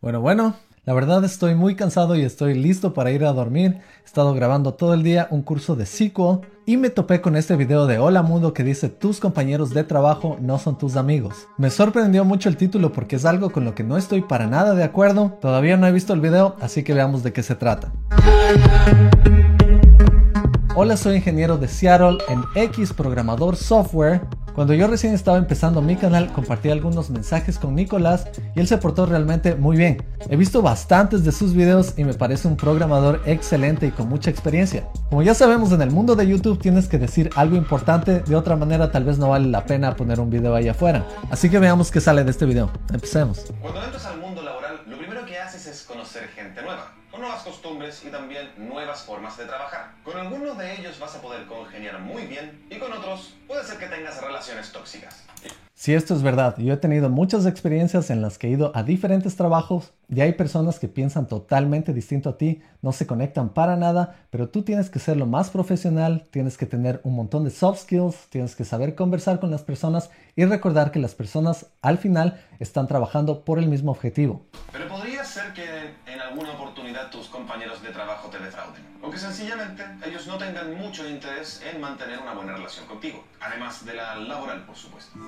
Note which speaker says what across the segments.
Speaker 1: Bueno, bueno, la verdad estoy muy cansado y estoy listo para ir a dormir. He estado grabando todo el día un curso de SQL y me topé con este video de Hola Mundo que dice tus compañeros de trabajo no son tus amigos. Me sorprendió mucho el título porque es algo con lo que no estoy para nada de acuerdo. Todavía no he visto el video, así que veamos de qué se trata. Hola, soy ingeniero de Seattle en X Programador Software cuando yo recién estaba empezando mi canal, compartí algunos mensajes con Nicolás y él se portó realmente muy bien. He visto bastantes de sus videos y me parece un programador excelente y con mucha experiencia. Como ya sabemos, en el mundo de YouTube tienes que decir algo importante, de otra manera tal vez no vale la pena poner un video ahí afuera. Así que veamos qué sale de este video. Empecemos
Speaker 2: laboral, lo primero que haces es conocer gente nueva con nuevas costumbres y también nuevas formas de trabajar. Con algunos de ellos vas a poder congeniar muy bien y con otros puede ser que tengas relaciones tóxicas.
Speaker 1: Si esto es verdad. Yo he tenido muchas experiencias en las que he ido a diferentes trabajos y hay personas que piensan totalmente distinto a ti, no se conectan para nada, pero tú tienes que ser lo más profesional, tienes que tener un montón de soft skills, tienes que saber conversar con las personas y recordar que las personas al final están trabajando por el mismo objetivo.
Speaker 2: Pero podría ser que en alguna oportunidad tus compañeros de trabajo te defrauden o que sencillamente ellos no tengan mucho interés en mantener una buena relación contigo, además de la laboral, por supuesto.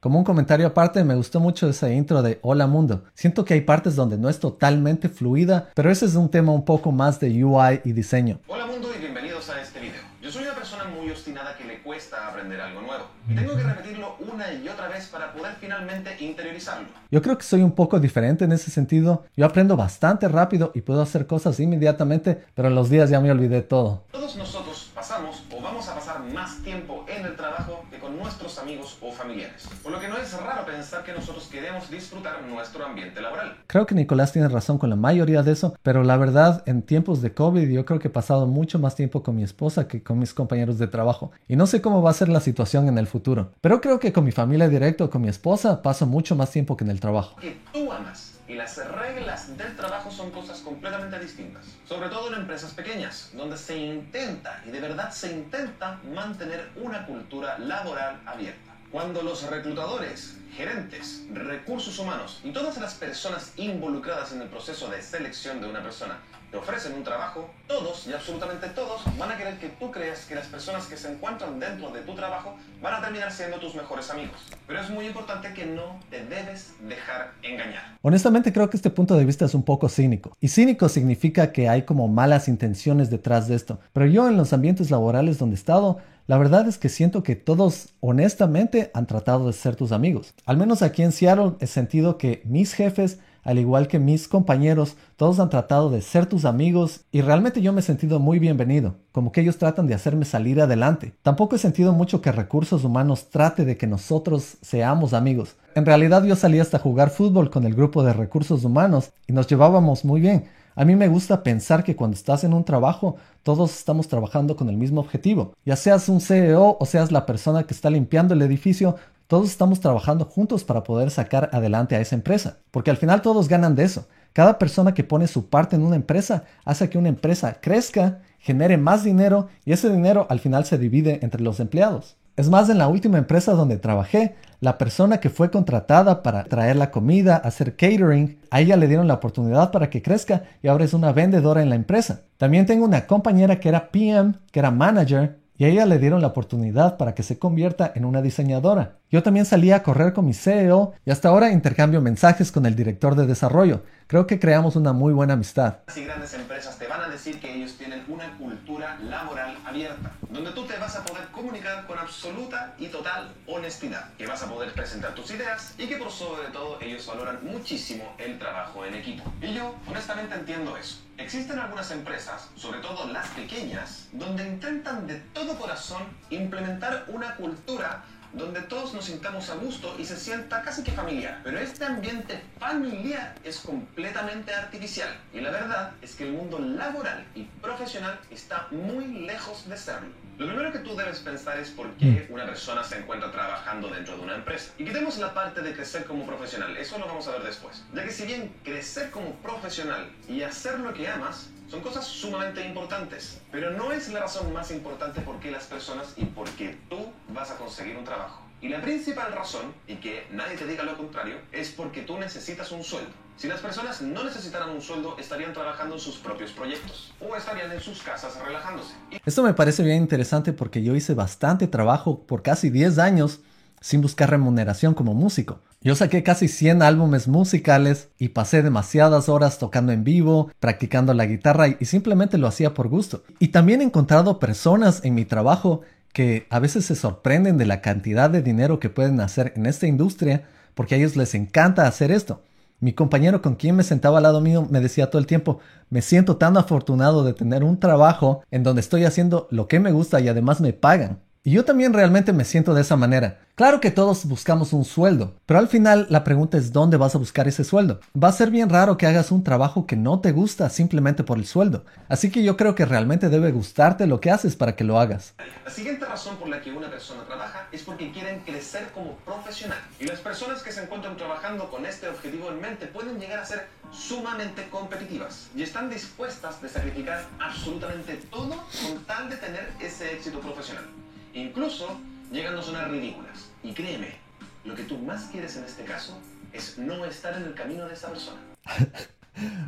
Speaker 1: Como un comentario aparte, me gustó mucho esa intro de Hola Mundo. Siento que hay partes donde no es totalmente fluida, pero ese es un tema un poco más de UI y diseño.
Speaker 2: Hola Mundo y bienvenidos a este video. Yo soy una persona muy obstinada que le cuesta aprender algo nuevo. Tengo que repetirlo una y otra vez para poder finalmente interiorizarlo.
Speaker 1: Yo creo que soy un poco diferente en ese sentido. Yo aprendo bastante rápido y puedo hacer cosas inmediatamente, pero en los días ya me olvidé todo.
Speaker 2: Todos nosotros pasamos o vamos a pasar más tiempo en el trabajo que con nuestros amigos o familiares. Por lo que no es raro pensar que nosotros queremos disfrutar nuestro ambiente laboral.
Speaker 1: Creo que Nicolás tiene razón con la mayoría de eso, pero la verdad, en tiempos de COVID yo creo que he pasado mucho más tiempo con mi esposa que con mis compañeros de trabajo. Y no sé cómo va a ser la situación en el futuro. Pero creo que con mi familia directa o con mi esposa paso mucho más tiempo que en el trabajo.
Speaker 2: Que tú amas y las reglas del trabajo son cosas completamente distintas. Sobre todo en empresas pequeñas, donde se intenta, y de verdad se intenta, mantener una cultura laboral abierta. Cuando los reclutadores, gerentes, recursos humanos y todas las personas involucradas en el proceso de selección de una persona te ofrecen un trabajo, todos y absolutamente todos van a querer que tú creas que las personas que se encuentran dentro de tu trabajo van a terminar siendo tus mejores amigos. Pero es muy importante que no te debes dejar engañar.
Speaker 1: Honestamente creo que este punto de vista es un poco cínico. Y cínico significa que hay como malas intenciones detrás de esto. Pero yo en los ambientes laborales donde he estado, la verdad es que siento que todos honestamente han tratado de ser tus amigos. Al menos aquí en Seattle he sentido que mis jefes al igual que mis compañeros, todos han tratado de ser tus amigos y realmente yo me he sentido muy bienvenido, como que ellos tratan de hacerme salir adelante. Tampoco he sentido mucho que recursos humanos trate de que nosotros seamos amigos. En realidad yo salí hasta jugar fútbol con el grupo de recursos humanos y nos llevábamos muy bien. A mí me gusta pensar que cuando estás en un trabajo, todos estamos trabajando con el mismo objetivo. Ya seas un CEO o seas la persona que está limpiando el edificio, todos estamos trabajando juntos para poder sacar adelante a esa empresa, porque al final todos ganan de eso. Cada persona que pone su parte en una empresa hace que una empresa crezca, genere más dinero y ese dinero al final se divide entre los empleados. Es más, en la última empresa donde trabajé, la persona que fue contratada para traer la comida, hacer catering, a ella le dieron la oportunidad para que crezca y ahora es una vendedora en la empresa. También tengo una compañera que era PM, que era manager, y a ella le dieron la oportunidad para que se convierta en una diseñadora. Yo también salí a correr con mi CEO y hasta ahora intercambio mensajes con el director de desarrollo. Creo que creamos una muy buena amistad.
Speaker 2: Las grandes empresas te van a decir que ellos tienen una cultura laboral abierta, donde tú te vas a poder comunicar con absoluta y total honestidad, que vas a poder presentar tus ideas y que por sobre todo ellos valoran muchísimo el trabajo en equipo. Y yo honestamente entiendo eso. Existen algunas empresas, sobre todo las pequeñas, donde intentan de todo corazón implementar una cultura donde todos nos sintamos a gusto y se sienta casi que familiar. Pero este ambiente familiar es completamente artificial y la verdad es que el mundo laboral y profesional está muy lejos de serlo. Lo primero que tú debes pensar es por qué una persona se encuentra trabajando dentro de una empresa. Y quitemos la parte de crecer como profesional, eso lo vamos a ver después. Ya que si bien crecer como profesional y hacer lo que amas son cosas sumamente importantes, pero no es la razón más importante por qué las personas y por qué tú vas a conseguir un trabajo. Y la principal razón, y que nadie te diga lo contrario, es porque tú necesitas un sueldo. Si las personas no necesitaran un sueldo, estarían trabajando en sus propios proyectos o estarían en sus casas relajándose.
Speaker 1: Esto me parece bien interesante porque yo hice bastante trabajo por casi 10 años sin buscar remuneración como músico. Yo saqué casi 100 álbumes musicales y pasé demasiadas horas tocando en vivo, practicando la guitarra y simplemente lo hacía por gusto. Y también he encontrado personas en mi trabajo que a veces se sorprenden de la cantidad de dinero que pueden hacer en esta industria porque a ellos les encanta hacer esto. Mi compañero con quien me sentaba al lado mío me decía todo el tiempo, me siento tan afortunado de tener un trabajo en donde estoy haciendo lo que me gusta y además me pagan. Y yo también realmente me siento de esa manera. Claro que todos buscamos un sueldo, pero al final la pregunta es dónde vas a buscar ese sueldo. Va a ser bien raro que hagas un trabajo que no te gusta simplemente por el sueldo. Así que yo creo que realmente debe gustarte lo que haces para que lo hagas.
Speaker 2: La siguiente razón por la que una persona trabaja es porque quieren crecer como profesional. Y las personas que se encuentran trabajando con este objetivo en mente pueden llegar a ser sumamente competitivas y están dispuestas a sacrificar absolutamente todo con tal de tener ese éxito profesional incluso llegando a sonar ridículas. Y créeme, lo que tú más quieres en este caso es no estar en el camino de esa persona.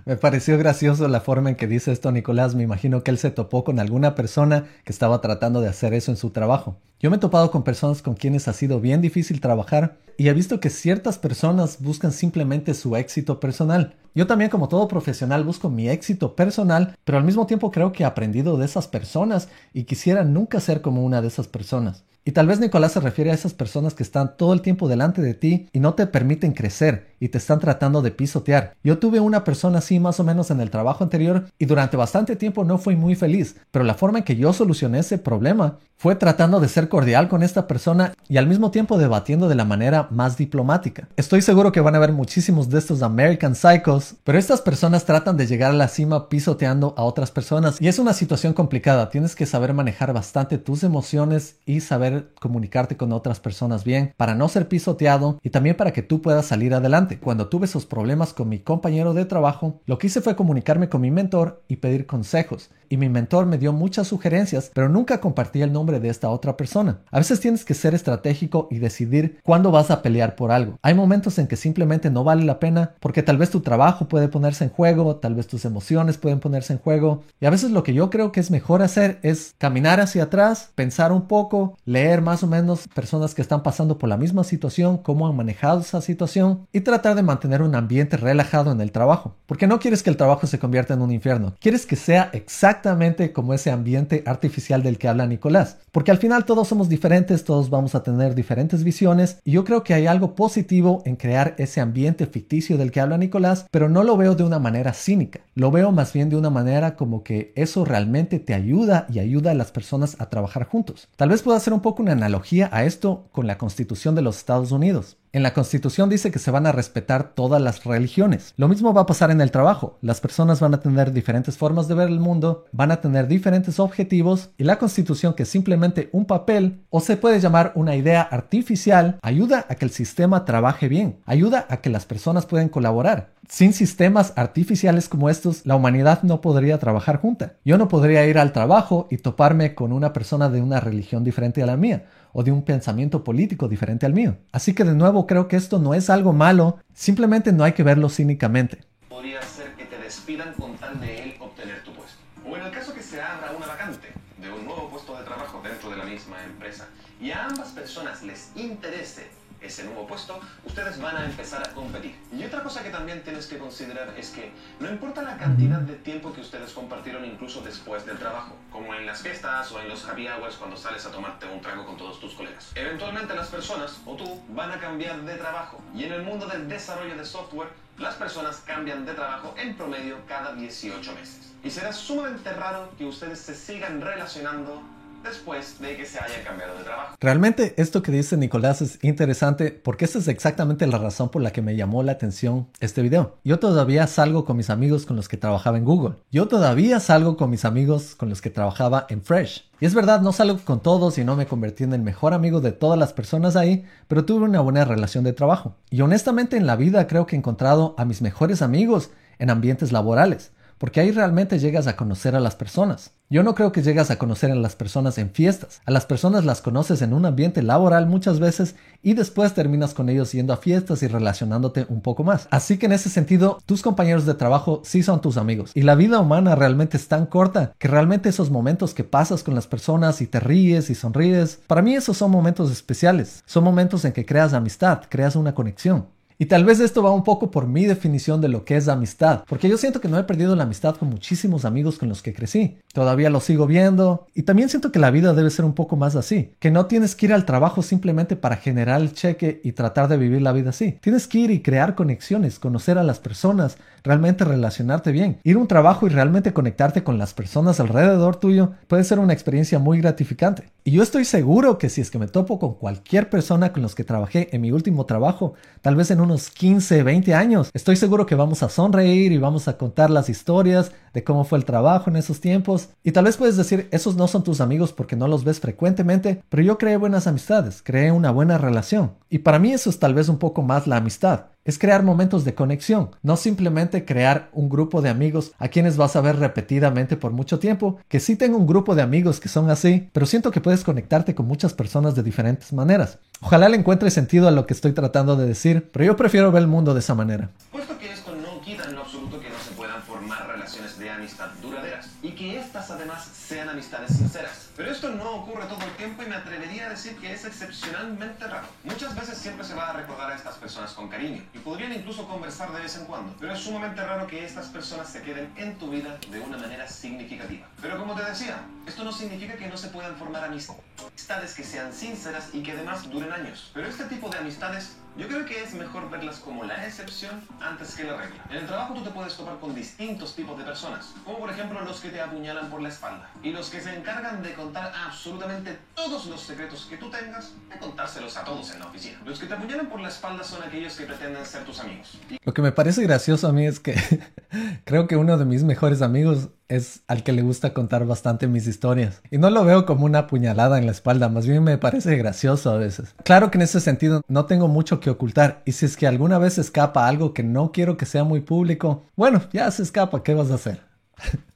Speaker 1: Me pareció gracioso la forma en que dice esto Nicolás. Me imagino que él se topó con alguna persona que estaba tratando de hacer eso en su trabajo. Yo me he topado con personas con quienes ha sido bien difícil trabajar y he visto que ciertas personas buscan simplemente su éxito personal. Yo también como todo profesional busco mi éxito personal, pero al mismo tiempo creo que he aprendido de esas personas y quisiera nunca ser como una de esas personas. Y tal vez Nicolás se refiere a esas personas que están todo el tiempo delante de ti y no te permiten crecer y te están tratando de pisotear. Yo tuve una persona así más o menos en el trabajo anterior y durante bastante tiempo no fui muy feliz, pero la forma en que yo solucioné ese problema fue tratando de ser cordial con esta persona y al mismo tiempo debatiendo de la manera más diplomática. Estoy seguro que van a haber muchísimos de estos American Psychos, pero estas personas tratan de llegar a la cima pisoteando a otras personas y es una situación complicada. Tienes que saber manejar bastante tus emociones y saber comunicarte con otras personas bien para no ser pisoteado y también para que tú puedas salir adelante. Cuando tuve esos problemas con mi compañero de trabajo, lo que hice fue comunicarme con mi mentor y pedir consejos y mi mentor me dio muchas sugerencias, pero nunca compartí el nombre de esta otra persona. A veces tienes que ser estratégico y decidir cuándo vas a pelear por algo. Hay momentos en que simplemente no vale la pena porque tal vez tu trabajo puede ponerse en juego, tal vez tus emociones pueden ponerse en juego y a veces lo que yo creo que es mejor hacer es caminar hacia atrás, pensar un poco, leer más o menos personas que están pasando por la misma situación, cómo han manejado esa situación y tratar de mantener un ambiente relajado en el trabajo. Porque no quieres que el trabajo se convierta en un infierno, quieres que sea exactamente exactamente como ese ambiente artificial del que habla Nicolás. Porque al final todos somos diferentes, todos vamos a tener diferentes visiones y yo creo que hay algo positivo en crear ese ambiente ficticio del que habla Nicolás, pero no lo veo de una manera cínica. Lo veo más bien de una manera como que eso realmente te ayuda y ayuda a las personas a trabajar juntos. Tal vez pueda hacer un poco una analogía a esto con la Constitución de los Estados Unidos. En la Constitución dice que se van a respetar todas las religiones. Lo mismo va a pasar en el trabajo. Las personas van a tener diferentes formas de ver el mundo, van a tener diferentes objetivos y la Constitución, que es simplemente un papel o se puede llamar una idea artificial, ayuda a que el sistema trabaje bien, ayuda a que las personas puedan colaborar. Sin sistemas artificiales como estos, la humanidad no podría trabajar junta. Yo no podría ir al trabajo y toparme con una persona de una religión diferente a la mía o de un pensamiento político diferente al mío. Así que de nuevo creo que esto no es algo malo, simplemente no hay que verlo cínicamente.
Speaker 2: Podría ser que te despidan con tal de él obtener tu puesto. O en el caso que se abra una vacante de un nuevo puesto de trabajo dentro de la misma empresa y a ambas personas les interese ese nuevo puesto, ustedes van a empezar a competir. Y otra cosa que también tienes que considerar es que no importa la cantidad de tiempo que ustedes compartieron incluso después del trabajo, como en las fiestas o en los happy hours cuando sales a tomarte un trago con todos tus colegas. Eventualmente las personas, o tú, van a cambiar de trabajo. Y en el mundo del desarrollo de software, las personas cambian de trabajo en promedio cada 18 meses. Y será sumamente raro que ustedes se sigan relacionando después de que se haya cambiado de trabajo.
Speaker 1: Realmente esto que dice Nicolás es interesante porque esa es exactamente la razón por la que me llamó la atención este video. Yo todavía salgo con mis amigos con los que trabajaba en Google. Yo todavía salgo con mis amigos con los que trabajaba en Fresh. Y es verdad, no salgo con todos y no me convertí en el mejor amigo de todas las personas ahí, pero tuve una buena relación de trabajo. Y honestamente en la vida creo que he encontrado a mis mejores amigos en ambientes laborales porque ahí realmente llegas a conocer a las personas. Yo no creo que llegas a conocer a las personas en fiestas. A las personas las conoces en un ambiente laboral muchas veces y después terminas con ellos yendo a fiestas y relacionándote un poco más. Así que en ese sentido, tus compañeros de trabajo sí son tus amigos. Y la vida humana realmente es tan corta que realmente esos momentos que pasas con las personas y te ríes y sonríes, para mí esos son momentos especiales. Son momentos en que creas amistad, creas una conexión. Y tal vez esto va un poco por mi definición de lo que es amistad, porque yo siento que no he perdido la amistad con muchísimos amigos con los que crecí. Todavía los sigo viendo y también siento que la vida debe ser un poco más así, que no tienes que ir al trabajo simplemente para generar el cheque y tratar de vivir la vida así. Tienes que ir y crear conexiones, conocer a las personas, realmente relacionarte bien. Ir a un trabajo y realmente conectarte con las personas alrededor tuyo puede ser una experiencia muy gratificante. Y yo estoy seguro que si es que me topo con cualquier persona con los que trabajé en mi último trabajo, tal vez en un unos 15, 20 años. Estoy seguro que vamos a sonreír y vamos a contar las historias de cómo fue el trabajo en esos tiempos. Y tal vez puedes decir, esos no son tus amigos porque no los ves frecuentemente, pero yo creé buenas amistades, creé una buena relación. Y para mí eso es tal vez un poco más la amistad es crear momentos de conexión, no simplemente crear un grupo de amigos a quienes vas a ver repetidamente por mucho tiempo, que sí tengo un grupo de amigos que son así, pero siento que puedes conectarte con muchas personas de diferentes maneras. Ojalá le encuentre sentido a lo que estoy tratando de decir, pero yo prefiero ver el mundo de esa manera.
Speaker 2: Puesto que esto no quita en lo absoluto que no se puedan formar relaciones de amistad duraderas y que estas además sean amistades sinceras. Pero esto no ocurre todo el tiempo y me atrevería decir que es excepcionalmente raro. Muchas veces siempre se va a recordar a estas personas con cariño y podrían incluso conversar de vez en cuando. Pero es sumamente raro que estas personas se queden en tu vida de una manera significativa. Pero como te decía, esto no significa que no se puedan formar amistades que sean sinceras y que además duren años. Pero este tipo de amistades yo creo que es mejor verlas como la excepción antes que la regla. En el trabajo tú te puedes topar con distintos tipos de personas, como por ejemplo los que te apuñalan por la espalda y los que se encargan de contar absolutamente todos los secretos que tú tengas, de contárselos a todos en la oficina. Los que te apuñalan por la espalda son aquellos que pretenden ser tus amigos.
Speaker 1: Lo que me parece gracioso a mí es que creo que uno de mis mejores amigos es al que le gusta contar bastante mis historias. Y no lo veo como una puñalada en la espalda, más bien me parece gracioso a veces. Claro que en ese sentido no tengo mucho que ocultar, y si es que alguna vez escapa algo que no quiero que sea muy público, bueno, ya se escapa, ¿qué vas a hacer?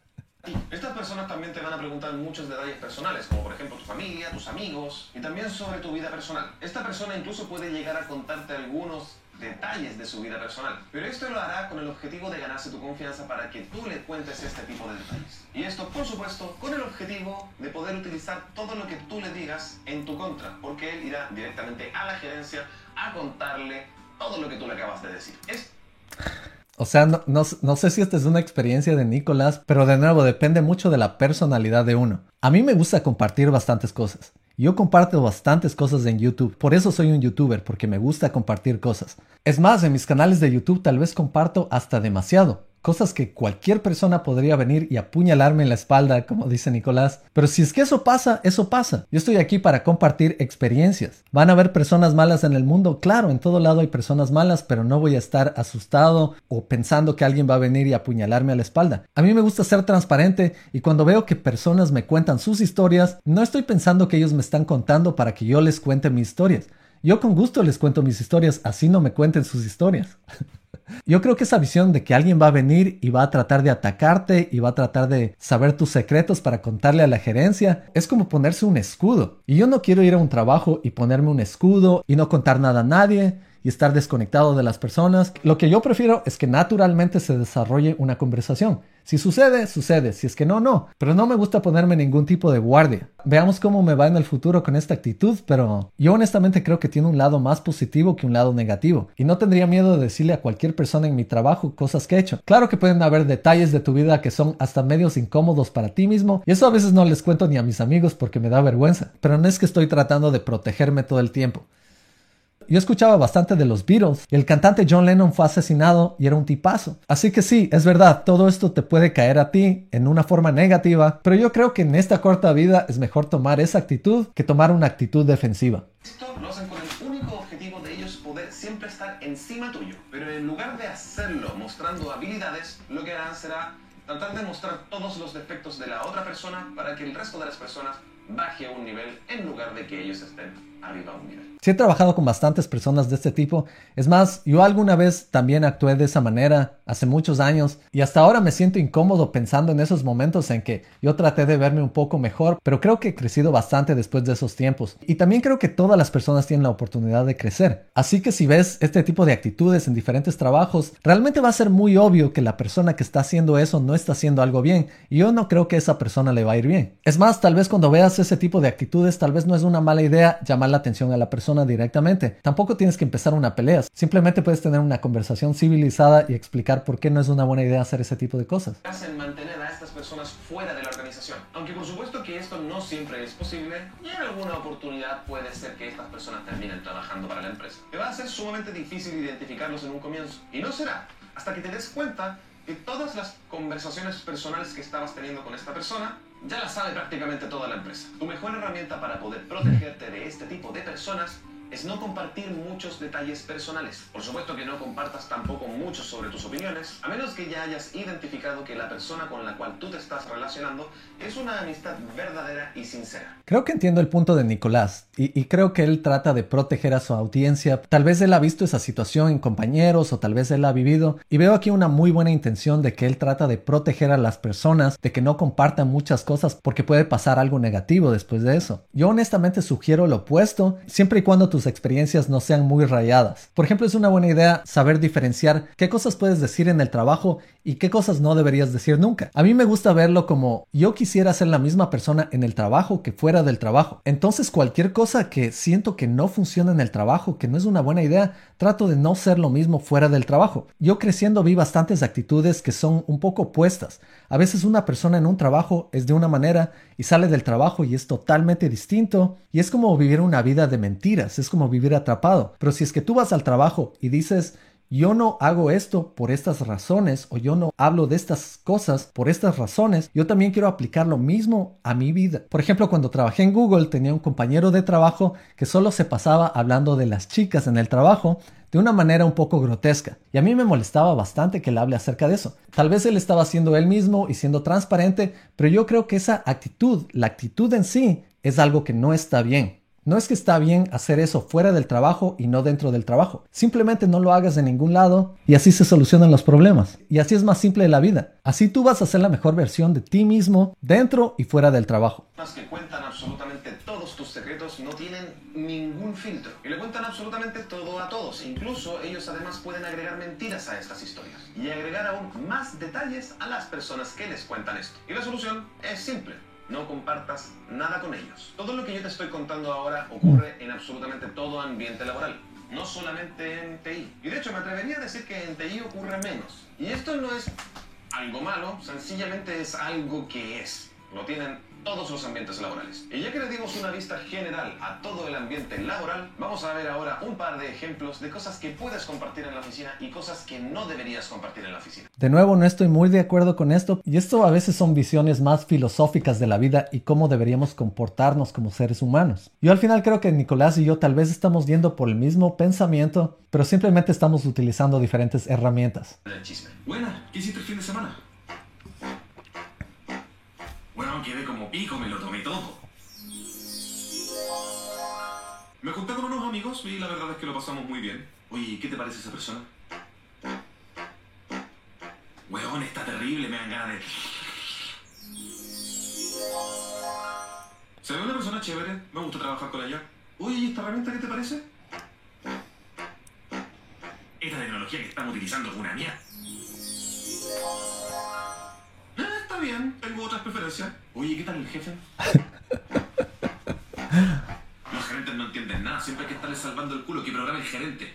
Speaker 2: Estas personas también te van a preguntar muchos detalles personales, como por ejemplo tu familia, tus amigos, y también sobre tu vida personal. Esta persona incluso puede llegar a contarte algunos detalles de su vida personal. Pero esto lo hará con el objetivo de ganarse tu confianza para que tú le cuentes este tipo de detalles. Y esto, por supuesto, con el objetivo de poder utilizar todo lo que tú le digas en tu contra, porque él irá directamente a la gerencia a contarle todo lo que tú le acabas de decir. Es...
Speaker 1: O sea, no, no, no, sé si esta es una experiencia de Nicolás, pero de nuevo depende mucho de la personalidad de uno. A mí me gusta compartir bastantes cosas. Yo comparto bastantes cosas en YouTube, por eso soy un youtuber, porque me gusta compartir cosas. Es más, en mis canales de YouTube tal vez comparto hasta demasiado cosas que cualquier persona podría venir y apuñalarme en la espalda, como dice Nicolás. Pero si es que eso pasa, eso pasa. Yo estoy aquí para compartir experiencias. ¿Van a haber personas malas en el mundo? Claro, en todo lado hay personas malas, pero no voy a estar asustado o pensando que alguien va a venir y apuñalarme a la espalda. A mí me gusta ser transparente y cuando veo que personas me cuentan sus historias, no estoy pensando que ellos me están contando para que yo les cuente mis historias. Yo con gusto les cuento mis historias, así no me cuenten sus historias. Yo creo que esa visión de que alguien va a venir y va a tratar de atacarte y va a tratar de saber tus secretos para contarle a la gerencia es como ponerse un escudo. Y yo no quiero ir a un trabajo y ponerme un escudo y no contar nada a nadie y estar desconectado de las personas. Lo que yo prefiero es que naturalmente se desarrolle una conversación. Si sucede, sucede. Si es que no, no. Pero no me gusta ponerme ningún tipo de guardia. Veamos cómo me va en el futuro con esta actitud, pero yo honestamente creo que tiene un lado más positivo que un lado negativo. Y no tendría miedo de decirle a cualquier persona en mi trabajo cosas que he hecho. Claro que pueden haber detalles de tu vida que son hasta medios incómodos para ti mismo. Y eso a veces no les cuento ni a mis amigos porque me da vergüenza. Pero no es que estoy tratando de protegerme todo el tiempo. Yo escuchaba bastante de los Beatles y el cantante John Lennon fue asesinado y era un tipazo. Así que sí, es verdad, todo esto te puede caer a ti en una forma negativa, pero yo creo que en esta corta vida es mejor tomar esa actitud que tomar una actitud defensiva.
Speaker 2: Esto lo hacen con el único objetivo de ellos poder siempre estar encima tuyo, pero en lugar de hacerlo mostrando habilidades, lo que harán será tratar de mostrar todos los defectos de la otra persona para que el resto de las personas baje a un nivel en lugar de que ellos estén arriba
Speaker 1: he trabajado con bastantes personas de este tipo. Es más, yo alguna vez también actué de esa manera hace muchos años y hasta ahora me siento incómodo pensando en esos momentos en que yo traté de verme un poco mejor, pero creo que he crecido bastante después de esos tiempos. Y también creo que todas las personas tienen la oportunidad de crecer. Así que si ves este tipo de actitudes en diferentes trabajos, realmente va a ser muy obvio que la persona que está haciendo eso no está haciendo algo bien y yo no creo que esa persona le va a ir bien. Es más, tal vez cuando veas ese tipo de actitudes, tal vez no es una mala idea llamar la atención a la persona directamente. Tampoco tienes que empezar una pelea. Simplemente puedes tener una conversación civilizada y explicar por qué no es una buena idea hacer ese tipo de cosas.
Speaker 2: Hacen mantener a estas personas fuera de la organización. Aunque por supuesto que esto no siempre es posible y en alguna oportunidad puede ser que estas personas terminen trabajando para la empresa. Te va a ser sumamente difícil identificarlos en un comienzo. Y no será hasta que te des cuenta que todas las conversaciones personales que estabas teniendo con esta persona ya las sabe prácticamente toda la empresa. Tu mejor herramienta para poder protegerte de este tipo de personas es no compartir muchos detalles personales. Por supuesto que no compartas tampoco mucho sobre tus opiniones, a menos que ya hayas identificado que la persona con la cual tú te estás relacionando es una amistad verdadera y sincera.
Speaker 1: Creo que entiendo el punto de Nicolás y, y, creo que él trata de proteger a su audiencia. Tal vez él ha visto esa situación en compañeros o tal vez él ha vivido y veo aquí una muy buena intención de que él trata de proteger a las personas, de que no compartan muchas cosas porque puede pasar algo negativo después de eso. Yo honestamente sugiero lo opuesto, siempre y cuando tus experiencias no sean muy rayadas. Por ejemplo, es una buena idea saber diferenciar qué cosas puedes decir en el trabajo y qué cosas no deberías decir nunca. A mí me gusta verlo como yo quisiera ser la misma persona en el trabajo que fuera del trabajo. Entonces cualquier cosa que siento que no funciona en el trabajo, que no es una buena idea, trato de no ser lo mismo fuera del trabajo. Yo creciendo vi bastantes actitudes que son un poco opuestas. A veces una persona en un trabajo es de una manera y sale del trabajo y es totalmente distinto y es como vivir una vida de mentiras, es como vivir atrapado. Pero si es que tú vas al trabajo y dices yo no hago esto por estas razones o yo no hablo de estas cosas por estas razones, yo también quiero aplicar lo mismo a mi vida. Por ejemplo, cuando trabajé en Google tenía un compañero de trabajo que solo se pasaba hablando de las chicas en el trabajo de una manera un poco grotesca. Y a mí me molestaba bastante que él hable acerca de eso. Tal vez él estaba siendo él mismo y siendo transparente, pero yo creo que esa actitud, la actitud en sí, es algo que no está bien. No es que está bien hacer eso fuera del trabajo y no dentro del trabajo. Simplemente no lo hagas de ningún lado y así se solucionan los problemas. Y así es más simple la vida. Así tú vas a ser la mejor versión de ti mismo dentro y fuera del trabajo.
Speaker 2: Que cuentan absolutamente todos tus secretos no tienen ningún filtro y le cuentan absolutamente todo a todos. Incluso ellos además pueden agregar mentiras a estas historias y agregar aún más detalles a las personas que les cuentan esto. Y la solución es simple no compartas nada con ellos. Todo lo que yo te estoy contando ahora ocurre en absolutamente todo ambiente laboral, no solamente en TI. Y de hecho me atrevería a decir que en TI ocurre menos. Y esto no es algo malo, sencillamente es algo que es. Lo tienen todos los ambientes laborales. Y ya que le dimos una vista general a todo el ambiente laboral, vamos a ver ahora un par de ejemplos de cosas que puedes compartir en la oficina y cosas que no deberías compartir en la oficina.
Speaker 1: De nuevo, no estoy muy de acuerdo con esto, y esto a veces son visiones más filosóficas de la vida y cómo deberíamos comportarnos como seres humanos. Yo al final creo que Nicolás y yo tal vez estamos yendo por el mismo pensamiento, pero simplemente estamos utilizando diferentes herramientas.
Speaker 2: El chisme. Buena, ¿qué hiciste el fin de semana? Bueno, quedé como pico, me lo tomé todo. Me junté con unos amigos y la verdad es que lo pasamos muy bien. Oye, ¿qué te parece esa persona? Weón, está terrible, me dan ganas de... Se ve una persona chévere, me gusta trabajar con ella. Oye, ¿y esta herramienta qué te parece? Esta tecnología que estamos utilizando es una mierda. Bien, tengo otras preferencias. Oye, ¿qué tal el jefe? Los gerentes no entienden nada, siempre hay que estarles salvando el culo. que programa el gerente?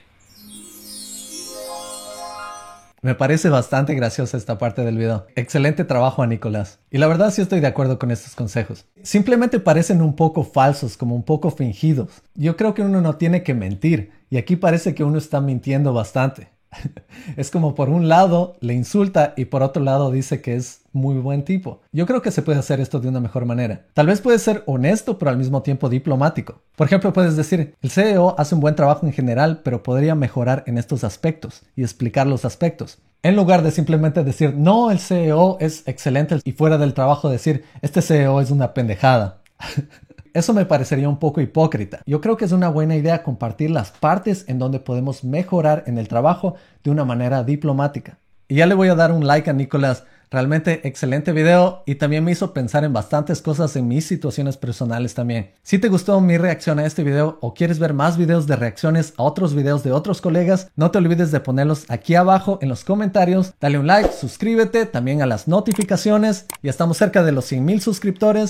Speaker 1: Me parece bastante graciosa esta parte del video. Excelente trabajo a Nicolás. Y la verdad sí estoy de acuerdo con estos consejos. Simplemente parecen un poco falsos, como un poco fingidos. Yo creo que uno no tiene que mentir. Y aquí parece que uno está mintiendo bastante. es como por un lado le insulta y por otro lado dice que es muy buen tipo. Yo creo que se puede hacer esto de una mejor manera. Tal vez puede ser honesto pero al mismo tiempo diplomático. Por ejemplo, puedes decir, el CEO hace un buen trabajo en general pero podría mejorar en estos aspectos y explicar los aspectos. En lugar de simplemente decir, no, el CEO es excelente y fuera del trabajo decir, este CEO es una pendejada. Eso me parecería un poco hipócrita. Yo creo que es una buena idea compartir las partes en donde podemos mejorar en el trabajo de una manera diplomática. Y ya le voy a dar un like a Nicolás Realmente excelente video y también me hizo pensar en bastantes cosas en mis situaciones personales también. Si te gustó mi reacción a este video o quieres ver más videos de reacciones a otros videos de otros colegas, no te olvides de ponerlos aquí abajo en los comentarios. Dale un like, suscríbete también a las notificaciones. Ya estamos cerca de los 100 mil suscriptores.